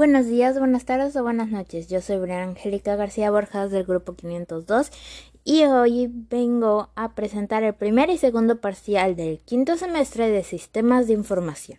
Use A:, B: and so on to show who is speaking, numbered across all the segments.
A: Buenos días, buenas tardes o buenas noches. Yo soy Brian Angélica García Borjas del grupo 502 y hoy vengo a presentar el primer y segundo parcial del quinto semestre de Sistemas de Información.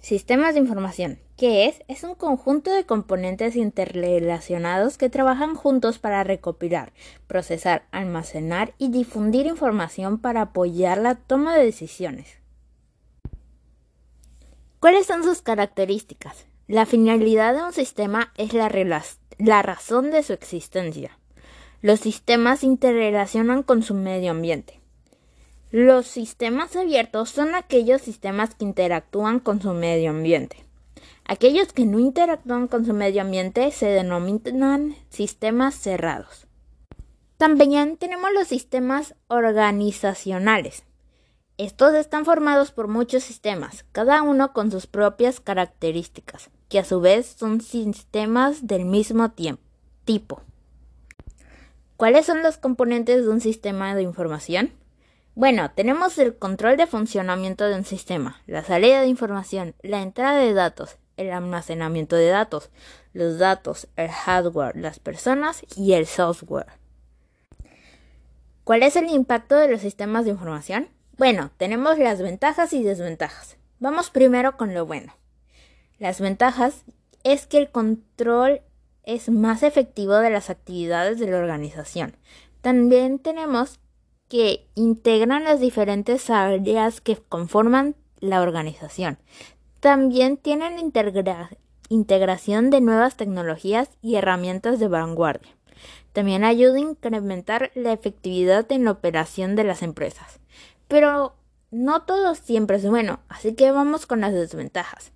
A: Sistemas de información. ¿Qué es? Es un conjunto de componentes interrelacionados que trabajan juntos para recopilar, procesar, almacenar y difundir información para apoyar la toma de decisiones. ¿Cuáles son sus características? La finalidad de un sistema es la, razón de su existencia. Los sistemas interrelacionan con su medio ambiente. Los sistemas abiertos son aquellos sistemas que interactúan con su medio ambiente. Aquellos que no interactúan con su medio ambiente se denominan sistemas cerrados. También tenemos los sistemas organizacionales. Estos están formados por muchos sistemas, cada uno con sus propias características, que a su vez son sistemas del mismo tipo. ¿Cuáles son los componentes de un sistema de información? Bueno, tenemos el control de funcionamiento de un sistema, la salida de información, la entrada de datos, el almacenamiento de datos, los datos, el hardware, las personas y el software. ¿Cuál es el impacto de los sistemas de información? Bueno, tenemos las ventajas y desventajas. Vamos primero con lo bueno. Las ventajas es que el control es más efectivo de las actividades de la organización. También tenemos que integran las diferentes áreas que conforman la organización. También tienen integración de nuevas tecnologías y herramientas de vanguardia. También ayuda a incrementar la efectividad en la operación de las empresas. Pero no todo siempre es bueno, así que vamos con las desventajas.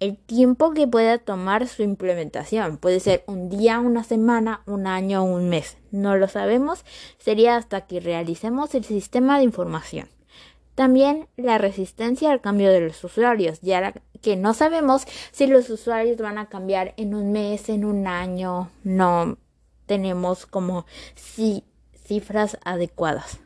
A: El tiempo que pueda tomar su implementación puede ser un día, una semana, un año o un mes. No lo sabemos, sería hasta que realicemos el sistema de información. También la resistencia al cambio de los usuarios, ya que no sabemos si los usuarios van a cambiar en un mes, en un año, no tenemos como cifras adecuadas.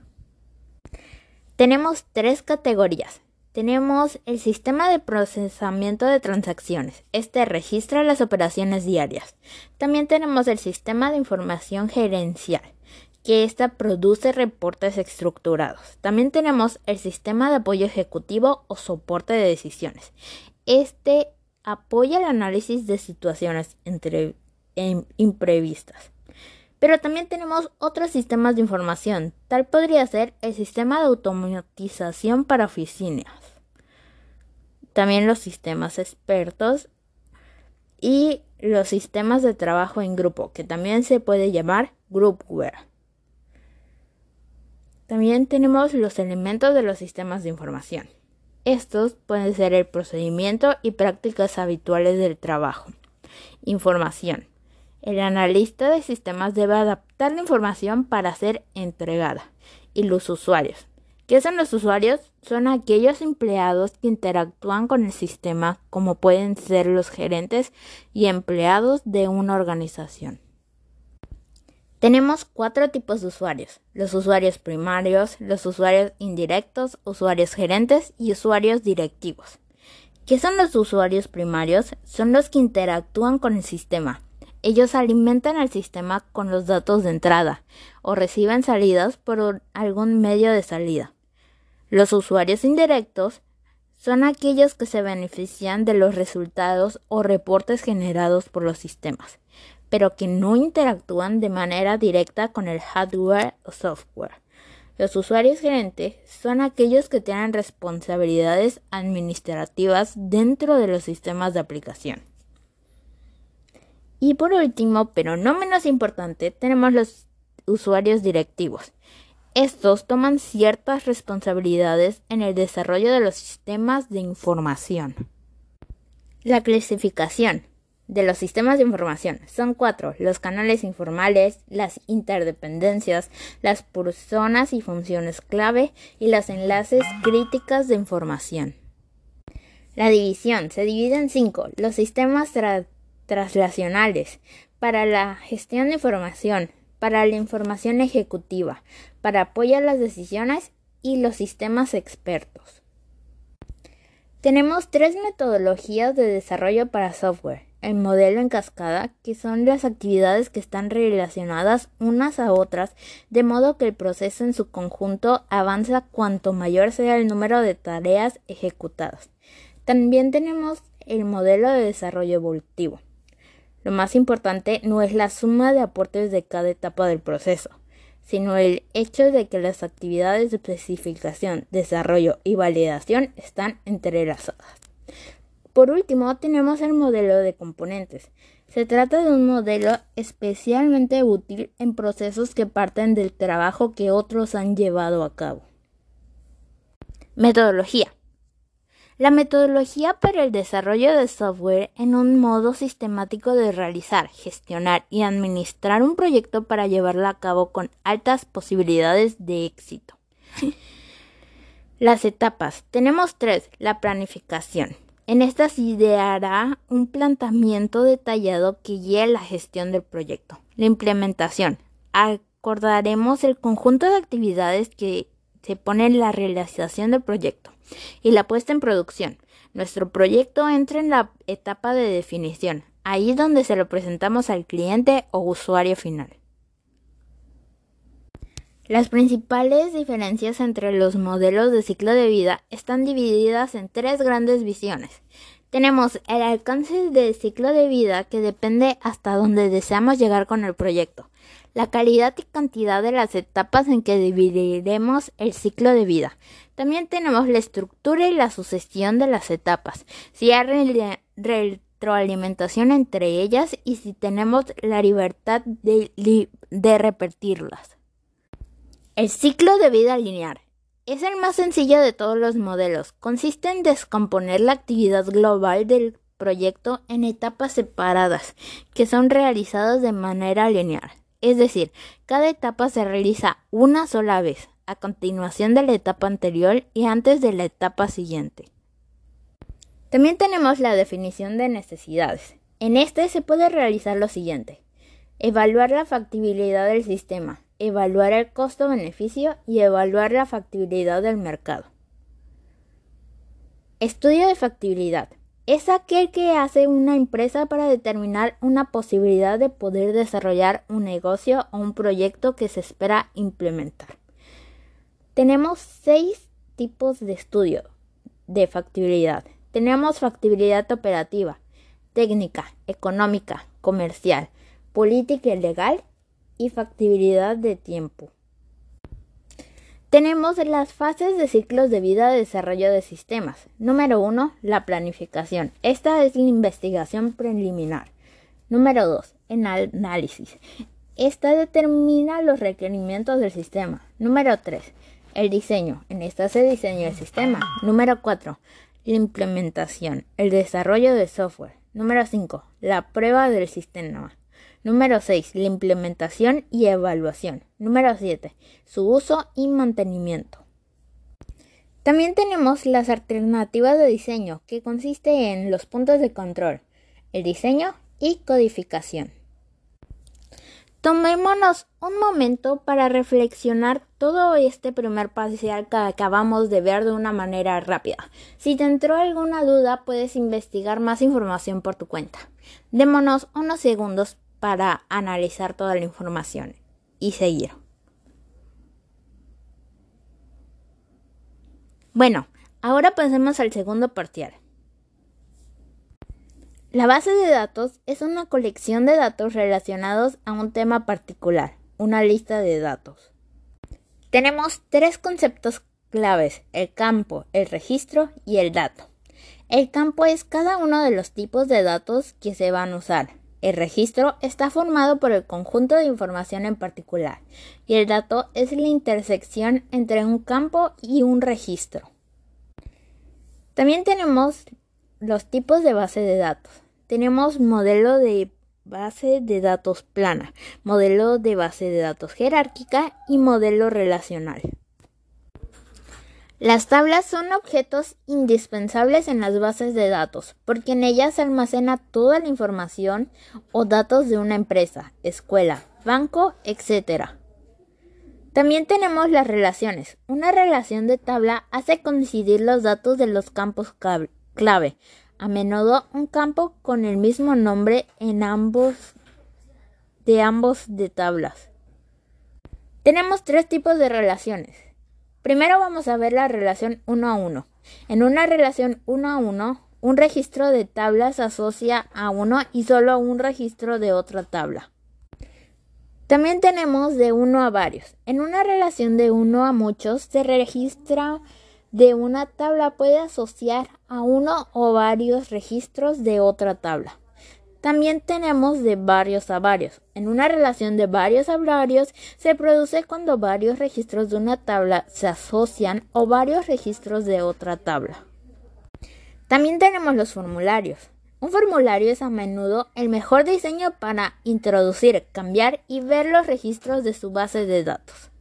A: Tenemos tres categorías. Tenemos el sistema de procesamiento de transacciones. Este registra las operaciones diarias. También tenemos el sistema de información gerencial, que ésta produce reportes estructurados. También tenemos el sistema de apoyo ejecutivo o soporte de decisiones. Este apoya el análisis de situaciones imprevistas. Pero también tenemos otros sistemas de información. Tal podría ser el sistema de automatización para oficinas. También los sistemas expertos y los sistemas de trabajo en grupo, que también se puede llamar groupware. También tenemos los elementos de los sistemas de información. Estos pueden ser el procedimiento y prácticas habituales del trabajo. Información el analista de sistemas debe adaptar la información para ser entregada. Y los usuarios. ¿Qué son los usuarios? Son aquellos empleados que interactúan con el sistema, como pueden ser los gerentes y empleados de una organización. Tenemos cuatro tipos de usuarios. Los usuarios primarios, los usuarios indirectos, usuarios gerentes y usuarios directivos. ¿Qué son los usuarios primarios? Son los que interactúan con el sistema, ellos alimentan el sistema con los datos de entrada o reciben salidas por algún medio de salida. Los usuarios indirectos son aquellos que se benefician de los resultados o reportes generados por los sistemas, pero que no interactúan de manera directa con el hardware o software. Los usuarios gerentes son aquellos que tienen responsabilidades administrativas dentro de los sistemas de aplicación. Y por último, pero no menos importante, tenemos los usuarios directivos. Estos toman ciertas responsabilidades en el desarrollo de los sistemas de información. La clasificación de los sistemas de información son cuatro, los canales informales, las interdependencias, las personas y funciones clave y los enlaces críticas de información. La división se divide en cinco, los sistemas traslacionales, para la gestión de información, para la información ejecutiva, para apoyar las decisiones y los sistemas expertos. Tenemos tres metodologías de desarrollo para software. El modelo en cascada, que son las actividades que están relacionadas unas a otras, de modo que el proceso en su conjunto avanza cuanto mayor sea el número de tareas ejecutadas. También tenemos el modelo de desarrollo evolutivo. Lo más importante no es la suma de aportes de cada etapa del proceso, sino el hecho de que las actividades de especificación, desarrollo y validación están entrelazadas. Por último, tenemos el modelo de componentes. Se trata de un modelo especialmente útil en procesos que parten del trabajo que otros han llevado a cabo. Metodología. La metodología para el desarrollo de software en un modo sistemático de realizar, gestionar y administrar un proyecto para llevarlo a cabo con altas posibilidades de éxito. Las etapas. Tenemos tres. La planificación. En esta se ideará un planteamiento detallado que guíe la gestión del proyecto. La implementación. Acordaremos el conjunto de actividades que se pone la realización del proyecto y la puesta en producción. Nuestro proyecto entra en la etapa de definición, ahí donde se lo presentamos al cliente o usuario final. Las principales diferencias entre los modelos de ciclo de vida están divididas en tres grandes visiones. Tenemos el alcance del ciclo de vida que depende hasta donde deseamos llegar con el proyecto, la calidad y cantidad de las etapas en que dividiremos el ciclo de vida. También tenemos la estructura y la sucesión de las etapas, si hay retroalimentación entre ellas y si tenemos la libertad de, repetirlas. El ciclo de vida lineal. Es el más sencillo de todos los modelos. Consiste en descomponer la actividad global del proyecto en etapas separadas, que son realizadas de manera lineal. Es decir, cada etapa se realiza una sola vez, a continuación de la etapa anterior y antes de la etapa siguiente. También tenemos la definición de necesidades. En este se puede realizar lo siguiente. Evaluar la factibilidad del sistema, evaluar el costo-beneficio y evaluar la factibilidad del mercado. Estudio de factibilidad es aquel que hace una empresa para determinar una posibilidad de poder desarrollar un negocio o un proyecto que se espera implementar. Tenemos seis tipos de estudio de factibilidad. Tenemos factibilidad operativa, técnica, económica, comercial, política y legal y factibilidad de tiempo. Tenemos las fases de ciclos de vida de desarrollo de sistemas. Número 1, la planificación. Esta es la investigación preliminar. Número 2, el análisis. Esta determina los requerimientos del sistema. Número 3, el diseño. En esta se diseña el sistema. Número 4, la implementación, el desarrollo de software. Número 5, la prueba del sistema. Número 6. La implementación y evaluación. Número 7. Su uso y mantenimiento. También tenemos las alternativas de diseño, que consiste en los puntos de control, el diseño y codificación. Tomémonos un momento para reflexionar todo este primer parcial que acabamos de ver de una manera rápida. Si te entró alguna duda, puedes investigar más información por tu cuenta. Démonos unos segundos para analizar toda la información y seguir. Bueno, ahora pasemos al segundo parcial. La base de datos es una colección de datos relacionados a un tema particular, una lista de datos. Tenemos tres conceptos claves, el campo, el registro y el dato. El campo es cada uno de los tipos de datos que se van a usar. El registro está formado por el conjunto de información en particular y el dato es la intersección entre un campo y un registro. También tenemos los tipos de base de datos. Tenemos modelo de base de datos plana, modelo de base de datos jerárquica y modelo relacional. Las tablas son objetos indispensables en las bases de datos, porque en ellas se almacena toda la información o datos de una empresa, escuela, banco, etc. También tenemos las relaciones. Una relación de tabla hace coincidir los datos de los campos clave. A menudo un campo con el mismo nombre en ambos de ambos de tablas. Tenemos tres tipos de relaciones. Primero vamos a ver la relación 1 a 1. En una relación 1 a 1, un registro de tablas se asocia a uno y solo a un registro de otra tabla. También tenemos de uno a varios. En una relación de uno a muchos se registra de una tabla puede asociar a uno o varios registros de otra tabla. También tenemos de varios a varios. En una relación de varios a varios se produce cuando varios registros de una tabla se asocian o varios registros de otra tabla. También tenemos los formularios. Un formulario es a menudo el mejor diseño para introducir, cambiar y ver los registros de su base de datos.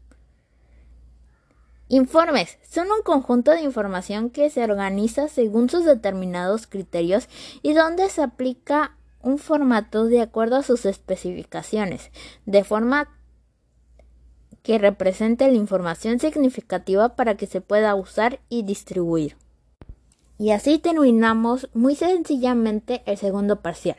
A: Informes son un conjunto de información que se organiza según sus determinados criterios y donde se aplica un formato de acuerdo a sus especificaciones, de forma que represente la información significativa para que se pueda usar y distribuir. Y así terminamos muy sencillamente el segundo parcial.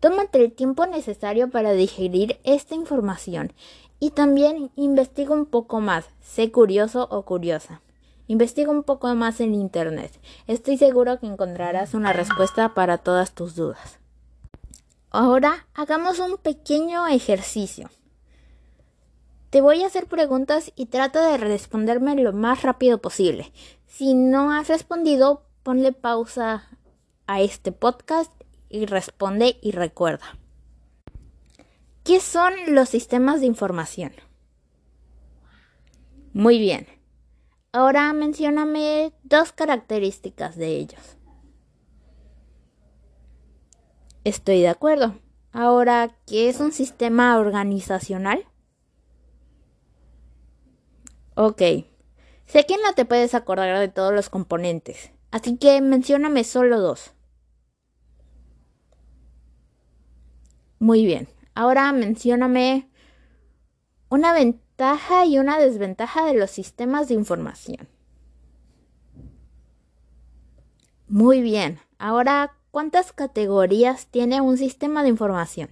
A: Tómate el tiempo necesario para digerir esta información y también investiga un poco más. Sé curioso o curiosa. Investiga un poco más en Internet. Estoy seguro que encontrarás una respuesta para todas tus dudas. Ahora hagamos un pequeño ejercicio. Te voy a hacer preguntas y trata de responderme lo más rápido posible. Si no has respondido, ponle pausa a este podcast y responde y recuerda. ¿Qué son los sistemas de información? Muy bien. Ahora mencióname dos características de ellos. Estoy de acuerdo. Ahora, ¿qué es un sistema organizacional? Ok. Sé que no te puedes acordar de todos los componentes, Así que mencióname solo dos. Muy bien. Ahora mencióname una ventaja y una desventaja de los sistemas de información. Muy bien. Ahora, ¿cuántas categorías tiene un sistema de información?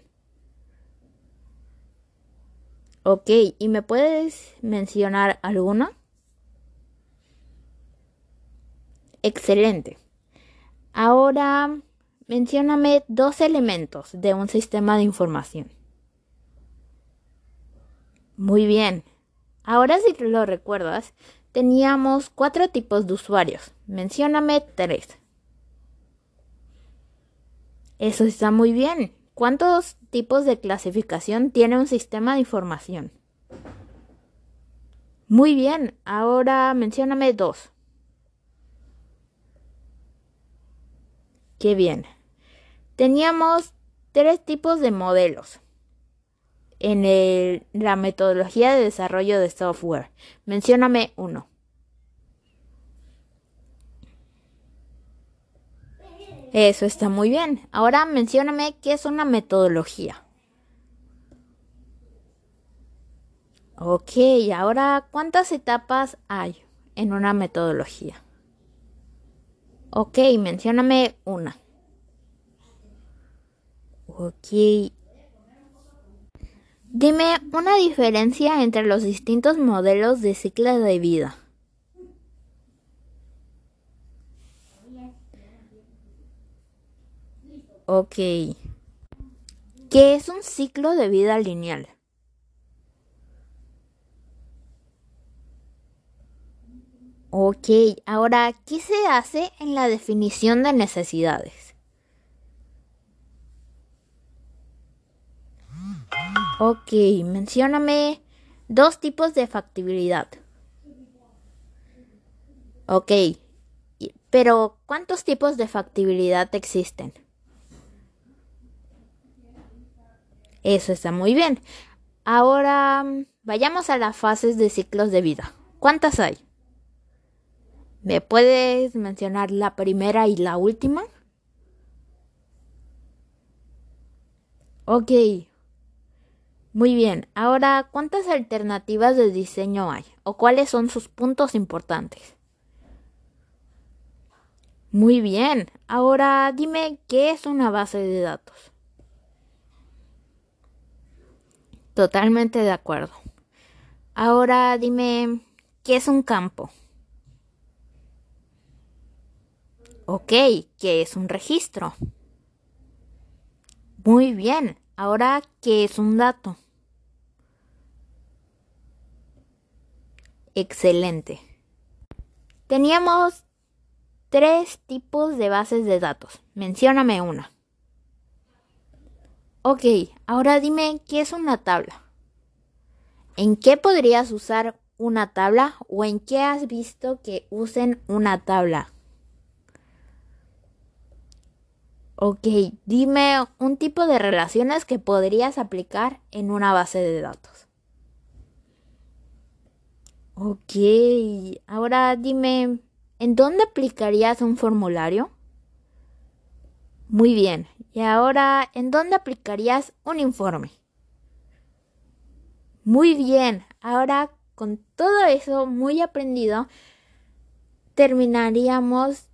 A: Ok, ¿y me puedes mencionar alguna? Excelente. Ahora, mencióname dos elementos de un sistema de información. Muy bien. Ahora si lo recuerdas, teníamos cuatro tipos de usuarios. Mencióname tres. Eso está muy bien. ¿Cuántos tipos de clasificación tiene un sistema de información? Muy bien. Ahora mencióname dos. Qué bien. Teníamos tres tipos de modelos en la metodología de desarrollo de software. Mencióname uno. Eso está muy bien. Ahora mencióname qué es una metodología. Ok, ahora ¿cuántas etapas hay en una metodología? Ok, mencióname una. Ok. Dime una diferencia entre los distintos modelos de ciclo de vida. Ok. ¿Qué es un ciclo de vida lineal? Ok, ahora, ¿qué se hace en la definición de necesidades? Ok, mencióname dos tipos de factibilidad. Ok, pero ¿cuántos tipos de factibilidad existen? Eso está muy bien. Ahora vayamos a las fases de ciclos de vida. ¿Cuántas hay? ¿Me puedes mencionar la primera y la última? Ok. Muy bien, ahora, ¿cuántas alternativas de diseño hay? ¿O cuáles son sus puntos importantes? Muy bien, ahora dime qué es una base de datos. Totalmente de acuerdo. Ahora dime, ¿qué es un campo? Ok, ¿qué es un registro? Muy bien, ahora, ¿qué es un dato? Excelente. Teníamos tres tipos de bases de datos. Mencióname una. Ok, ahora dime qué es una tabla. ¿En qué podrías usar una tabla o en qué has visto que usen una tabla? Ok, dime un tipo de relaciones que podrías aplicar en una base de datos. Ok, ahora dime, ¿en dónde aplicarías un formulario? Muy bien. Y ahora, ¿en dónde aplicarías un informe? Muy bien. Ahora, con todo eso muy aprendido, terminaríamos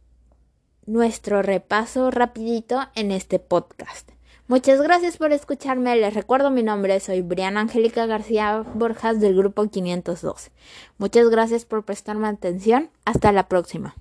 A: nuestro repaso rapidito en este podcast. Muchas gracias por escucharme. Les recuerdo mi nombre, soy Briana Angélica García Borjas del grupo 502. Muchas gracias por prestarme atención. Hasta la próxima.